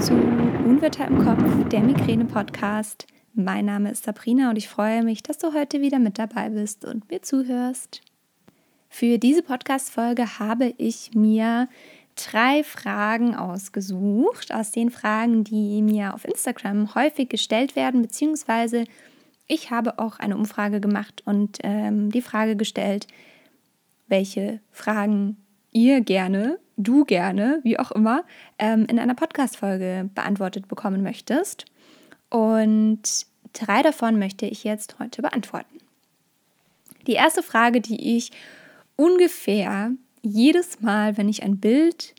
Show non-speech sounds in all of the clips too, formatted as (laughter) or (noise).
zu Unwetter im Kopf, der Migräne-Podcast. Mein Name ist Sabrina und ich freue mich, dass du heute wieder mit dabei bist und mir zuhörst. Für diese Podcast-Folge habe ich mir drei Fragen ausgesucht, aus den Fragen, die mir auf Instagram häufig gestellt werden, beziehungsweise ich habe auch eine Umfrage gemacht und ähm, die Frage gestellt, welche Fragen ihr gerne, du gerne, wie auch immer, ähm, in einer Podcast-Folge beantwortet bekommen möchtest. Und drei davon möchte ich jetzt heute beantworten. Die erste Frage, die ich ungefähr jedes Mal, wenn ich ein Bild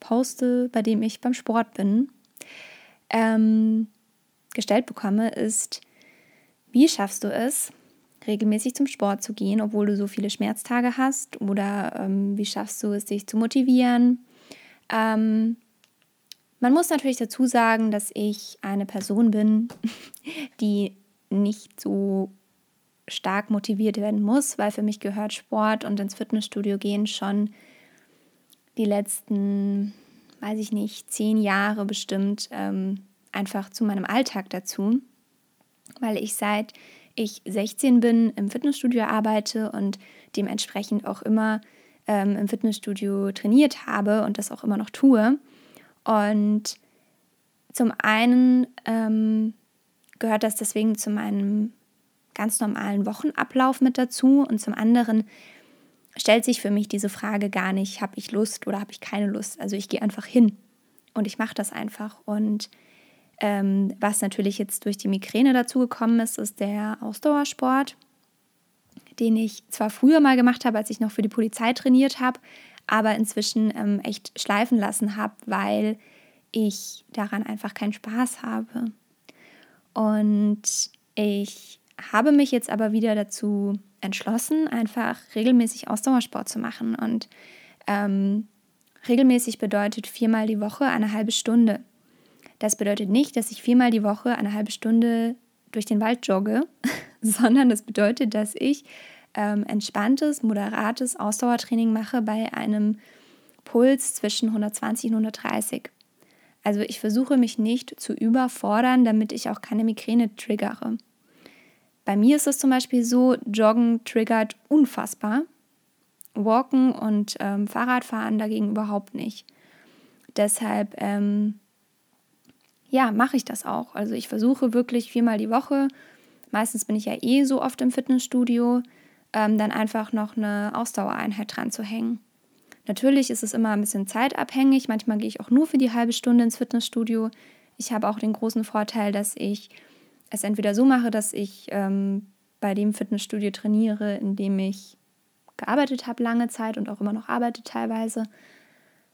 poste, bei dem ich beim Sport bin, ähm, gestellt bekomme, ist, wie schaffst du es, regelmäßig zum Sport zu gehen, obwohl du so viele Schmerztage hast? Oder ähm, wie schaffst du es, dich zu motivieren? Ähm, man muss natürlich dazu sagen, dass ich eine Person bin, (laughs) die nicht so stark motiviert werden muss, weil für mich gehört Sport und ins Fitnessstudio gehen schon die letzten, weiß ich nicht, zehn Jahre bestimmt ähm, einfach zu meinem Alltag dazu, weil ich seit ich 16 bin, im Fitnessstudio arbeite und dementsprechend auch immer ähm, im Fitnessstudio trainiert habe und das auch immer noch tue. Und zum einen ähm, gehört das deswegen zu meinem ganz normalen Wochenablauf mit dazu und zum anderen stellt sich für mich diese Frage gar nicht, habe ich Lust oder habe ich keine Lust. Also ich gehe einfach hin und ich mache das einfach und ähm, was natürlich jetzt durch die Migräne dazugekommen ist, ist der Ausdauersport, den ich zwar früher mal gemacht habe, als ich noch für die Polizei trainiert habe, aber inzwischen ähm, echt schleifen lassen habe, weil ich daran einfach keinen Spaß habe. Und ich habe mich jetzt aber wieder dazu entschlossen, einfach regelmäßig Ausdauersport zu machen. Und ähm, regelmäßig bedeutet viermal die Woche eine halbe Stunde. Das bedeutet nicht, dass ich viermal die Woche eine halbe Stunde durch den Wald jogge, (laughs) sondern das bedeutet, dass ich ähm, entspanntes, moderates Ausdauertraining mache bei einem Puls zwischen 120 und 130. Also ich versuche mich nicht zu überfordern, damit ich auch keine Migräne triggere. Bei mir ist es zum Beispiel so, Joggen triggert unfassbar. Walken und ähm, Fahrradfahren dagegen überhaupt nicht. Deshalb ähm, ja, mache ich das auch. Also ich versuche wirklich viermal die Woche, meistens bin ich ja eh so oft im Fitnessstudio, ähm, dann einfach noch eine Ausdauereinheit dran zu hängen. Natürlich ist es immer ein bisschen zeitabhängig. Manchmal gehe ich auch nur für die halbe Stunde ins Fitnessstudio. Ich habe auch den großen Vorteil, dass ich es entweder so mache, dass ich ähm, bei dem Fitnessstudio trainiere, in dem ich gearbeitet habe lange Zeit und auch immer noch arbeite teilweise.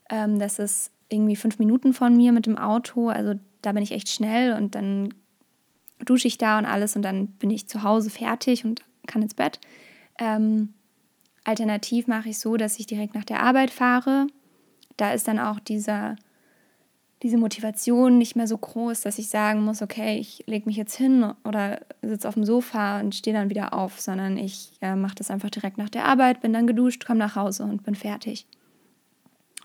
Ähm, das ist irgendwie fünf Minuten von mir mit dem Auto. Also da bin ich echt schnell und dann dusche ich da und alles und dann bin ich zu Hause fertig und kann ins Bett. Ähm, alternativ mache ich so, dass ich direkt nach der Arbeit fahre. Da ist dann auch dieser, diese Motivation nicht mehr so groß, dass ich sagen muss, okay, ich lege mich jetzt hin oder sitze auf dem Sofa und stehe dann wieder auf, sondern ich äh, mache das einfach direkt nach der Arbeit, bin dann geduscht, komme nach Hause und bin fertig.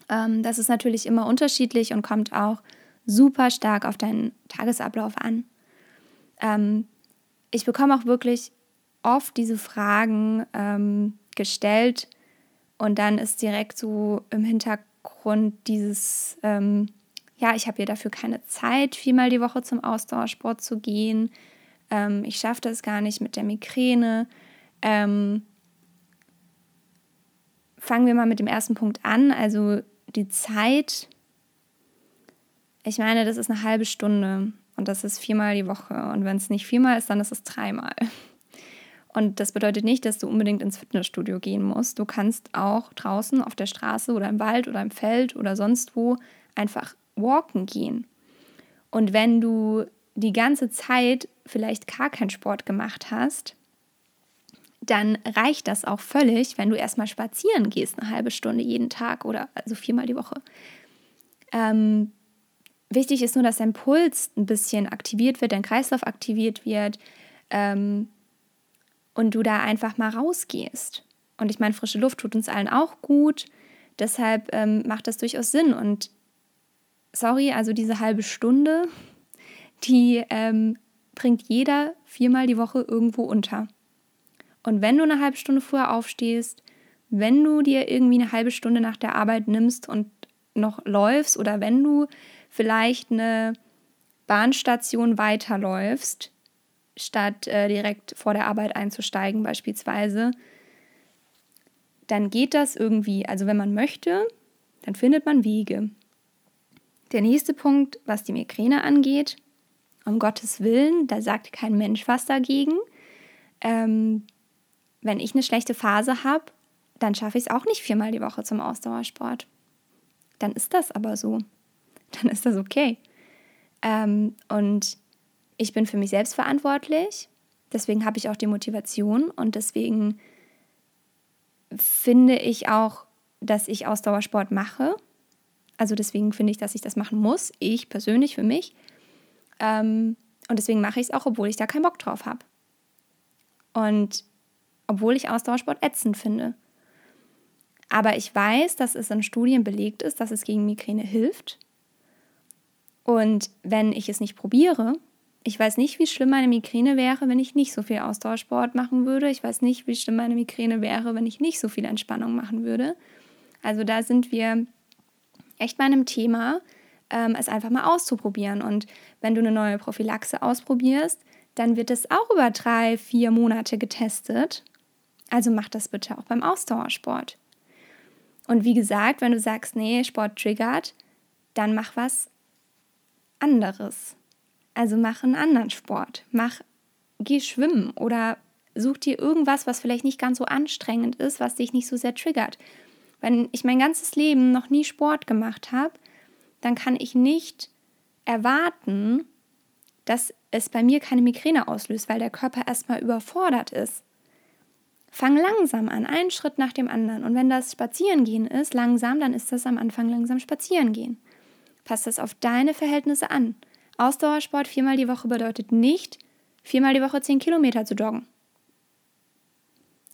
Ähm, das ist natürlich immer unterschiedlich und kommt auch super stark auf deinen Tagesablauf an. Ähm, ich bekomme auch wirklich oft diese Fragen ähm, gestellt und dann ist direkt so im Hintergrund dieses, ähm, ja, ich habe hier dafür keine Zeit, viermal die Woche zum Ausdauersport zu gehen. Ähm, ich schaffe das gar nicht mit der Migräne. Ähm, fangen wir mal mit dem ersten Punkt an. Also die Zeit ich meine, das ist eine halbe Stunde und das ist viermal die Woche. Und wenn es nicht viermal ist, dann ist es dreimal. Und das bedeutet nicht, dass du unbedingt ins Fitnessstudio gehen musst. Du kannst auch draußen auf der Straße oder im Wald oder im Feld oder sonst wo einfach walken gehen. Und wenn du die ganze Zeit vielleicht gar keinen Sport gemacht hast, dann reicht das auch völlig, wenn du erstmal spazieren gehst, eine halbe Stunde jeden Tag oder also viermal die Woche. Ähm, Wichtig ist nur, dass dein Puls ein bisschen aktiviert wird, dein Kreislauf aktiviert wird ähm, und du da einfach mal rausgehst. Und ich meine, frische Luft tut uns allen auch gut. Deshalb ähm, macht das durchaus Sinn. Und sorry, also diese halbe Stunde, die ähm, bringt jeder viermal die Woche irgendwo unter. Und wenn du eine halbe Stunde früher aufstehst, wenn du dir irgendwie eine halbe Stunde nach der Arbeit nimmst und noch läufst oder wenn du vielleicht eine Bahnstation weiterläufst, statt äh, direkt vor der Arbeit einzusteigen beispielsweise, dann geht das irgendwie. Also wenn man möchte, dann findet man Wege. Der nächste Punkt, was die Migräne angeht, um Gottes Willen, da sagt kein Mensch was dagegen. Ähm, wenn ich eine schlechte Phase habe, dann schaffe ich es auch nicht viermal die Woche zum Ausdauersport. Dann ist das aber so. Dann ist das okay. Ähm, und ich bin für mich selbst verantwortlich. Deswegen habe ich auch die Motivation und deswegen finde ich auch, dass ich Ausdauersport mache. Also deswegen finde ich, dass ich das machen muss. Ich persönlich für mich. Ähm, und deswegen mache ich es auch, obwohl ich da keinen Bock drauf habe. Und obwohl ich Ausdauersport ätzend finde. Aber ich weiß, dass es in Studien belegt ist, dass es gegen Migräne hilft. Und wenn ich es nicht probiere, ich weiß nicht, wie schlimm meine Migräne wäre, wenn ich nicht so viel Ausdauersport machen würde. Ich weiß nicht, wie schlimm meine Migräne wäre, wenn ich nicht so viel Entspannung machen würde. Also da sind wir echt bei einem Thema, ähm, es einfach mal auszuprobieren. Und wenn du eine neue Prophylaxe ausprobierst, dann wird es auch über drei, vier Monate getestet. Also mach das bitte auch beim Ausdauersport. Und wie gesagt, wenn du sagst, nee, Sport triggert, dann mach was anderes. Also mach einen anderen Sport. Mach, geh schwimmen oder such dir irgendwas, was vielleicht nicht ganz so anstrengend ist, was dich nicht so sehr triggert. Wenn ich mein ganzes Leben noch nie Sport gemacht habe, dann kann ich nicht erwarten, dass es bei mir keine Migräne auslöst, weil der Körper erstmal überfordert ist. Fang langsam an, einen Schritt nach dem anderen. Und wenn das Spazierengehen ist, langsam, dann ist das am Anfang langsam Spazierengehen. Pass das auf deine Verhältnisse an. Ausdauersport viermal die Woche bedeutet nicht, viermal die Woche zehn Kilometer zu joggen.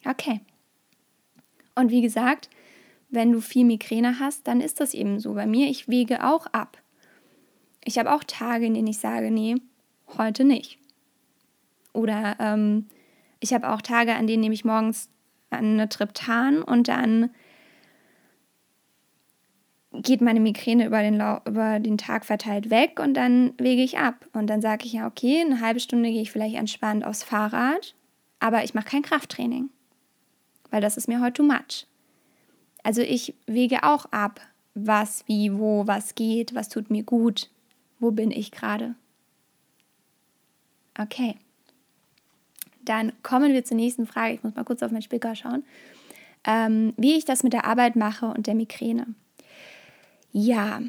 Okay. Und wie gesagt, wenn du viel Migräne hast, dann ist das eben so. Bei mir, ich wege auch ab. Ich habe auch Tage, in denen ich sage, nee, heute nicht. Oder ähm, ich habe auch Tage, an denen nehme ich morgens eine Triptan und dann geht meine Migräne über den, über den Tag verteilt weg und dann wege ich ab. Und dann sage ich ja, okay, eine halbe Stunde gehe ich vielleicht entspannt aufs Fahrrad, aber ich mache kein Krafttraining, weil das ist mir heute too much. Also ich wege auch ab, was, wie, wo, was geht, was tut mir gut, wo bin ich gerade. Okay. Dann kommen wir zur nächsten Frage. Ich muss mal kurz auf meinen Spicker schauen. Ähm, wie ich das mit der Arbeit mache und der Migräne. Ja,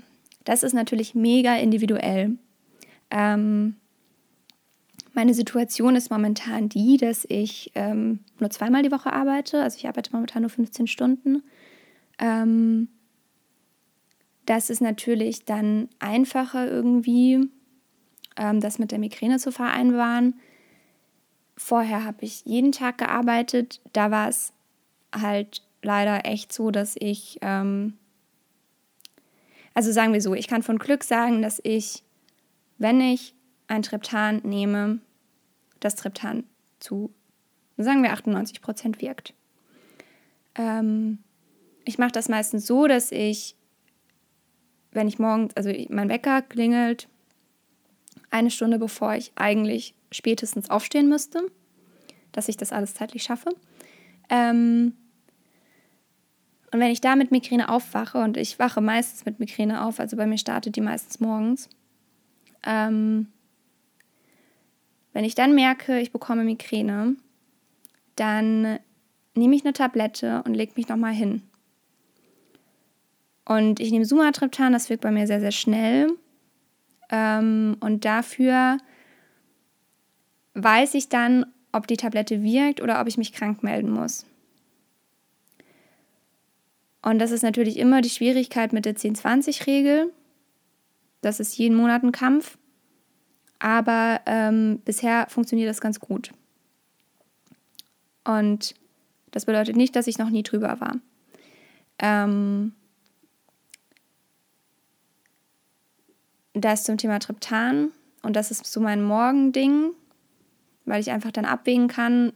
das ist natürlich mega individuell. Ähm, meine Situation ist momentan die, dass ich ähm, nur zweimal die Woche arbeite. Also ich arbeite momentan nur 15 Stunden. Ähm, das ist natürlich dann einfacher irgendwie, ähm, das mit der Migräne zu vereinbaren. Vorher habe ich jeden Tag gearbeitet. Da war es halt leider echt so, dass ich, ähm, also sagen wir so, ich kann von Glück sagen, dass ich, wenn ich ein Triptan nehme, das Triptan zu, sagen wir, 98 Prozent wirkt. Ähm, ich mache das meistens so, dass ich, wenn ich morgens, also mein Wecker klingelt, eine Stunde bevor ich eigentlich spätestens aufstehen müsste, dass ich das alles zeitlich schaffe. Ähm, und wenn ich da mit Migräne aufwache, und ich wache meistens mit Migräne auf, also bei mir startet die meistens morgens, ähm, wenn ich dann merke, ich bekomme Migräne, dann nehme ich eine Tablette und lege mich nochmal hin. Und ich nehme Sumatriptan, das wirkt bei mir sehr, sehr schnell. Ähm, und dafür weiß ich dann, ob die Tablette wirkt oder ob ich mich krank melden muss. Und das ist natürlich immer die Schwierigkeit mit der 10-20-Regel. Das ist jeden Monat ein Kampf. Aber ähm, bisher funktioniert das ganz gut. Und das bedeutet nicht, dass ich noch nie drüber war. Ähm, das zum Thema Triptan und das ist so mein Morgending, weil ich einfach dann abwägen kann,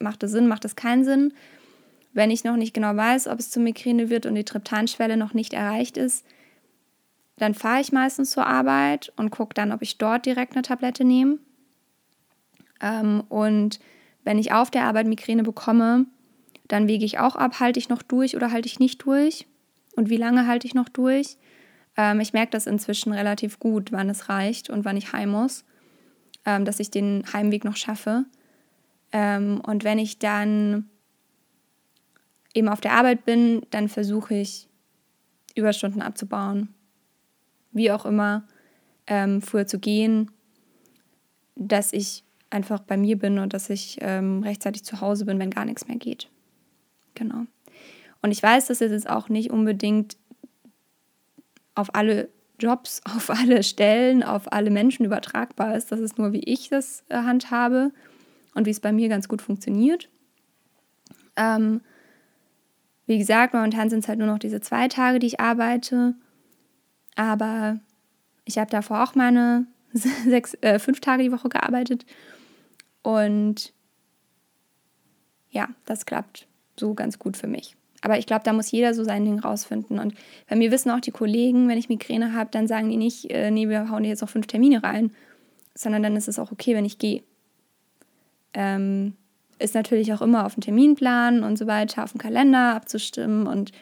macht es Sinn, macht es keinen Sinn. Wenn ich noch nicht genau weiß, ob es zur Migräne wird und die Triptanschwelle noch nicht erreicht ist, dann fahre ich meistens zur Arbeit und gucke dann, ob ich dort direkt eine Tablette nehme. Ähm, und wenn ich auf der Arbeit Migräne bekomme, dann wege ich auch ab, halte ich noch durch oder halte ich nicht durch und wie lange halte ich noch durch. Ähm, ich merke das inzwischen relativ gut, wann es reicht und wann ich heim muss, ähm, dass ich den Heimweg noch schaffe. Ähm, und wenn ich dann eben auf der Arbeit bin, dann versuche ich Überstunden abzubauen. Wie auch immer, ähm, früher zu gehen, dass ich einfach bei mir bin und dass ich ähm, rechtzeitig zu Hause bin, wenn gar nichts mehr geht. Genau. Und ich weiß, dass es jetzt auch nicht unbedingt auf alle Jobs, (laughs) auf alle Stellen, auf alle Menschen übertragbar ist. Das ist nur, wie ich das äh, handhabe und wie es bei mir ganz gut funktioniert. Ähm, wie gesagt, momentan sind es halt nur noch diese zwei Tage, die ich arbeite. Aber ich habe davor auch meine (laughs) sechs, äh, fünf Tage die Woche gearbeitet. Und ja, das klappt so ganz gut für mich. Aber ich glaube, da muss jeder so sein Ding rausfinden. Und bei mir wissen auch die Kollegen, wenn ich Migräne habe, dann sagen die nicht, äh, nee, wir hauen dir jetzt noch fünf Termine rein, sondern dann ist es auch okay, wenn ich gehe. Ähm, ist natürlich auch immer auf den Terminplan und so weiter, auf dem Kalender abzustimmen und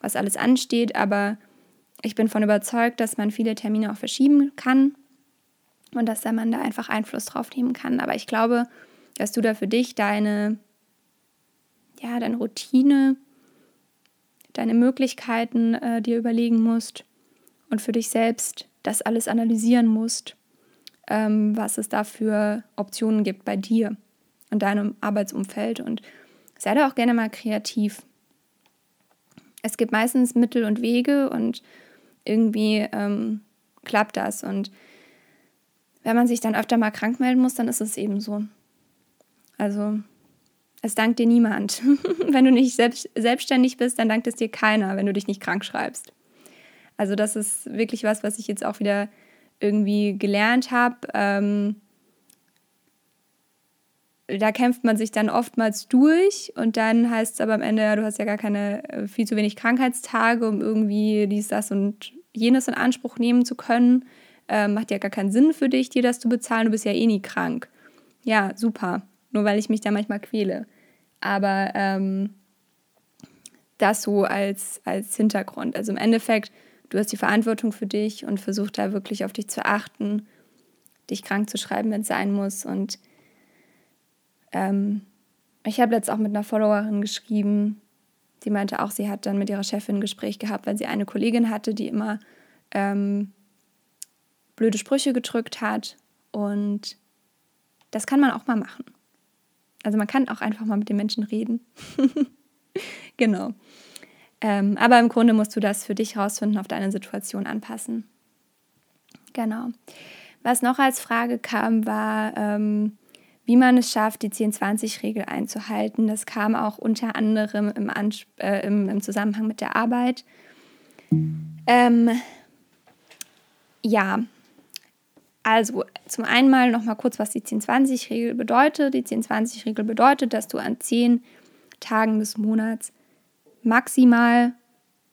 was alles ansteht. Aber ich bin davon überzeugt, dass man viele Termine auch verschieben kann und dass man da einfach Einfluss drauf nehmen kann. Aber ich glaube, dass du da für dich deine, ja, deine Routine deine Möglichkeiten äh, dir überlegen musst und für dich selbst das alles analysieren musst, ähm, was es da für Optionen gibt bei dir und deinem Arbeitsumfeld. Und sei da auch gerne mal kreativ. Es gibt meistens Mittel und Wege und irgendwie ähm, klappt das. Und wenn man sich dann öfter mal krank melden muss, dann ist es eben so. Also es dankt dir niemand. (laughs) wenn du nicht selbst, selbstständig bist, dann dankt es dir keiner, wenn du dich nicht krank schreibst. Also das ist wirklich was, was ich jetzt auch wieder irgendwie gelernt habe. Ähm, da kämpft man sich dann oftmals durch und dann heißt es aber am Ende, ja, du hast ja gar keine, äh, viel zu wenig Krankheitstage, um irgendwie dies, das und jenes in Anspruch nehmen zu können. Ähm, macht ja gar keinen Sinn für dich, dir das zu bezahlen, du bist ja eh nie krank. Ja, super nur weil ich mich da manchmal quäle. Aber ähm, das so als, als Hintergrund. Also im Endeffekt, du hast die Verantwortung für dich und versuch da wirklich auf dich zu achten, dich krank zu schreiben, wenn es sein muss. Und ähm, ich habe jetzt auch mit einer Followerin geschrieben, die meinte auch, sie hat dann mit ihrer Chefin ein Gespräch gehabt, weil sie eine Kollegin hatte, die immer ähm, blöde Sprüche gedrückt hat. Und das kann man auch mal machen. Also man kann auch einfach mal mit den Menschen reden. (laughs) genau. Ähm, aber im Grunde musst du das für dich rausfinden, auf deine Situation anpassen. Genau. Was noch als Frage kam, war, ähm, wie man es schafft, die 10-20-Regel einzuhalten. Das kam auch unter anderem im, Ans äh, im, im Zusammenhang mit der Arbeit. Ähm, ja, also zum einen mal noch mal kurz, was die 10-20-Regel bedeutet. Die 10-20-Regel bedeutet, dass du an 10 Tagen des Monats maximal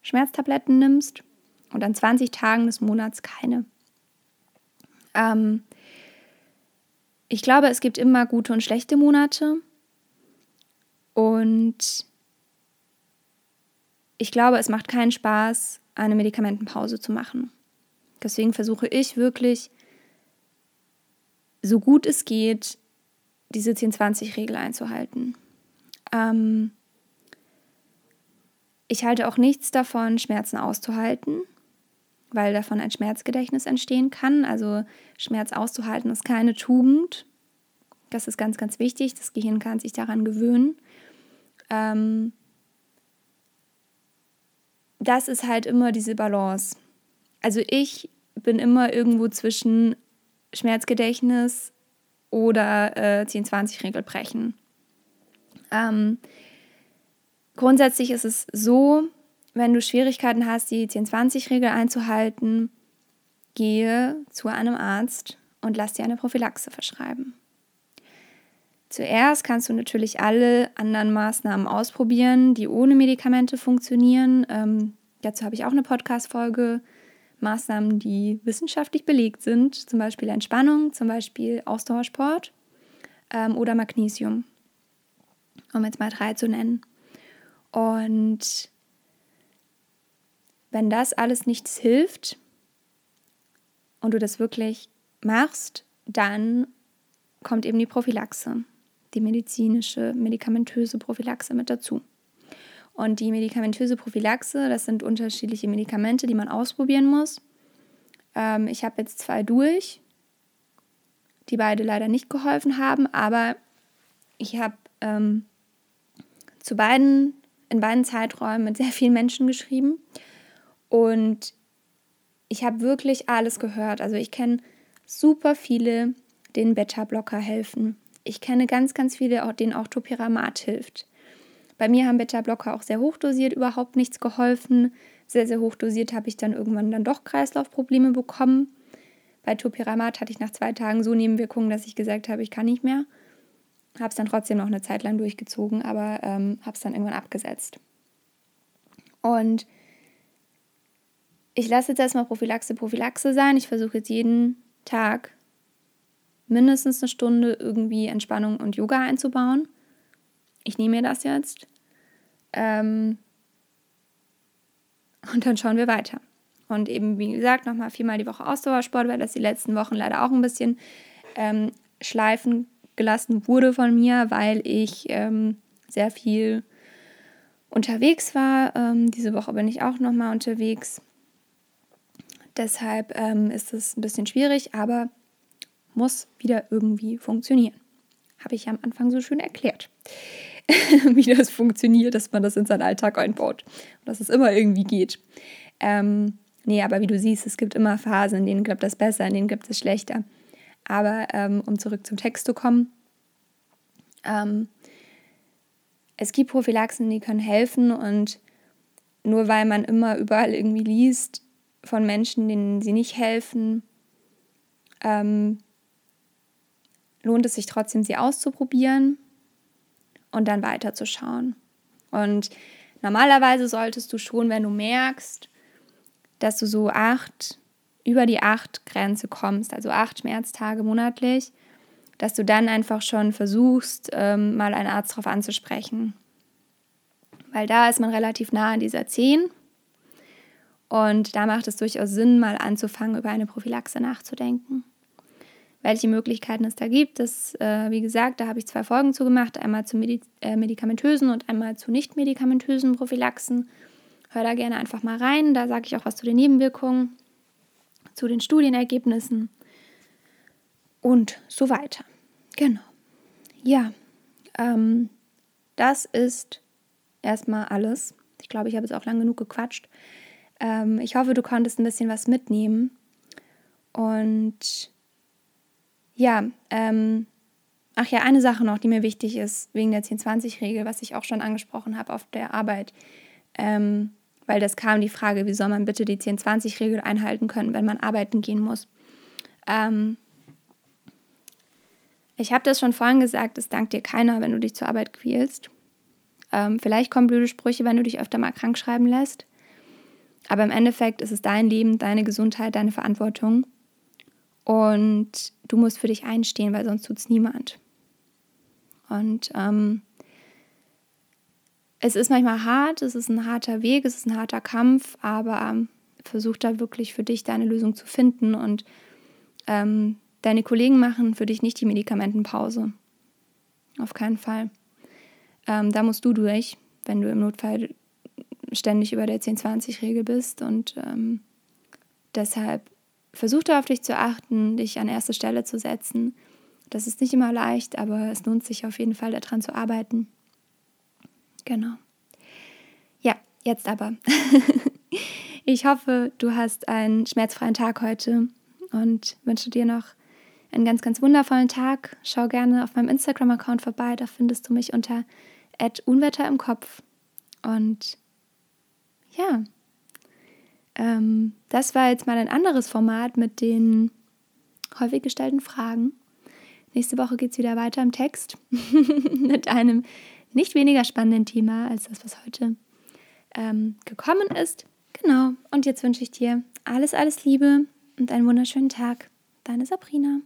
Schmerztabletten nimmst und an 20 Tagen des Monats keine. Ähm, ich glaube, es gibt immer gute und schlechte Monate. Und ich glaube, es macht keinen Spaß, eine Medikamentenpause zu machen. Deswegen versuche ich wirklich so gut es geht, diese 10-20-Regel einzuhalten. Ähm, ich halte auch nichts davon, Schmerzen auszuhalten, weil davon ein Schmerzgedächtnis entstehen kann. Also Schmerz auszuhalten ist keine Tugend. Das ist ganz, ganz wichtig. Das Gehirn kann sich daran gewöhnen. Ähm, das ist halt immer diese Balance. Also ich bin immer irgendwo zwischen Schmerzgedächtnis oder äh, 10-20-Regel brechen. Ähm, grundsätzlich ist es so, wenn du Schwierigkeiten hast, die 10-20-Regel einzuhalten, gehe zu einem Arzt und lass dir eine Prophylaxe verschreiben. Zuerst kannst du natürlich alle anderen Maßnahmen ausprobieren, die ohne Medikamente funktionieren. Ähm, dazu habe ich auch eine Podcast-Folge. Maßnahmen, die wissenschaftlich belegt sind, zum Beispiel Entspannung, zum Beispiel Ausdauersport ähm, oder Magnesium, um jetzt mal drei zu nennen. Und wenn das alles nichts hilft und du das wirklich machst, dann kommt eben die Prophylaxe die medizinische, medikamentöse Prophylaxe mit dazu. Und die medikamentöse Prophylaxe, das sind unterschiedliche Medikamente, die man ausprobieren muss. Ähm, ich habe jetzt zwei durch, die beide leider nicht geholfen haben, aber ich habe ähm, zu beiden, in beiden Zeiträumen mit sehr vielen Menschen geschrieben und ich habe wirklich alles gehört. Also ich kenne super viele, denen Beta-Blocker helfen. Ich kenne ganz, ganz viele, denen auch Topiramat hilft. Bei mir haben Beta-Blocker auch sehr hochdosiert überhaupt nichts geholfen. Sehr, sehr hochdosiert habe ich dann irgendwann dann doch Kreislaufprobleme bekommen. Bei Topiramat hatte ich nach zwei Tagen so Nebenwirkungen, dass ich gesagt habe, ich kann nicht mehr. Habe es dann trotzdem noch eine Zeit lang durchgezogen, aber ähm, habe es dann irgendwann abgesetzt. Und ich lasse jetzt erstmal Prophylaxe Prophylaxe sein. Ich versuche jetzt jeden Tag mindestens eine Stunde irgendwie Entspannung und Yoga einzubauen. Ich nehme mir das jetzt. Ähm und dann schauen wir weiter. Und eben, wie gesagt, nochmal viermal die Woche Ausdauersport, weil das die letzten Wochen leider auch ein bisschen ähm, schleifen gelassen wurde von mir, weil ich ähm, sehr viel unterwegs war. Ähm, diese Woche bin ich auch nochmal unterwegs. Deshalb ähm, ist es ein bisschen schwierig, aber muss wieder irgendwie funktionieren. Habe ich ja am Anfang so schön erklärt, (laughs) wie das funktioniert, dass man das in seinen Alltag einbaut und dass es immer irgendwie geht. Ähm, nee, aber wie du siehst, es gibt immer Phasen, in denen klappt das besser, in denen gibt es schlechter. Aber ähm, um zurück zum Text zu kommen, ähm, es gibt Prophylaxen, die können helfen und nur weil man immer überall irgendwie liest von Menschen, denen sie nicht helfen, ähm, lohnt es sich trotzdem, sie auszuprobieren und dann weiterzuschauen. Und normalerweise solltest du schon, wenn du merkst, dass du so acht, über die acht Grenze kommst, also acht Schmerztage monatlich, dass du dann einfach schon versuchst, ähm, mal einen Arzt darauf anzusprechen. Weil da ist man relativ nah an dieser 10. Und da macht es durchaus Sinn, mal anzufangen, über eine Prophylaxe nachzudenken welche Möglichkeiten es da gibt. Das, äh, wie gesagt, da habe ich zwei Folgen zu gemacht, einmal zu Medi äh, medikamentösen und einmal zu nicht medikamentösen Prophylaxen. Hör da gerne einfach mal rein, da sage ich auch was zu den Nebenwirkungen, zu den Studienergebnissen und so weiter. Genau. Ja, ähm, das ist erstmal alles. Ich glaube, ich habe jetzt auch lang genug gequatscht. Ähm, ich hoffe, du konntest ein bisschen was mitnehmen. Und ja, ähm, ach ja, eine Sache noch, die mir wichtig ist, wegen der 10-20-Regel, was ich auch schon angesprochen habe auf der Arbeit. Ähm, weil das kam die Frage, wie soll man bitte die 10-20-Regel einhalten können, wenn man arbeiten gehen muss. Ähm, ich habe das schon vorhin gesagt, es dankt dir keiner, wenn du dich zur Arbeit quälst. Ähm, vielleicht kommen blöde Sprüche, wenn du dich öfter mal krank schreiben lässt. Aber im Endeffekt ist es dein Leben, deine Gesundheit, deine Verantwortung. Und du musst für dich einstehen, weil sonst tut es niemand. Und ähm, es ist manchmal hart, es ist ein harter Weg, es ist ein harter Kampf, aber ähm, versuch da wirklich für dich deine Lösung zu finden. Und ähm, deine Kollegen machen für dich nicht die Medikamentenpause. Auf keinen Fall. Ähm, da musst du durch, wenn du im Notfall ständig über der 10-20-Regel bist. Und ähm, deshalb versuch da auf dich zu achten, dich an erste Stelle zu setzen. Das ist nicht immer leicht, aber es lohnt sich auf jeden Fall daran zu arbeiten. Genau. Ja, jetzt aber. (laughs) ich hoffe, du hast einen schmerzfreien Tag heute und wünsche dir noch einen ganz, ganz wundervollen Tag. Schau gerne auf meinem Instagram-Account vorbei, da findest du mich unter Unwetter im Kopf. Und ja, ähm, das war jetzt mal ein anderes Format mit den häufig gestellten Fragen. Nächste Woche geht es wieder weiter im Text (laughs) mit einem nicht weniger spannenden Thema als das, was heute ähm, gekommen ist. Genau, und jetzt wünsche ich dir alles, alles Liebe und einen wunderschönen Tag. Deine Sabrina.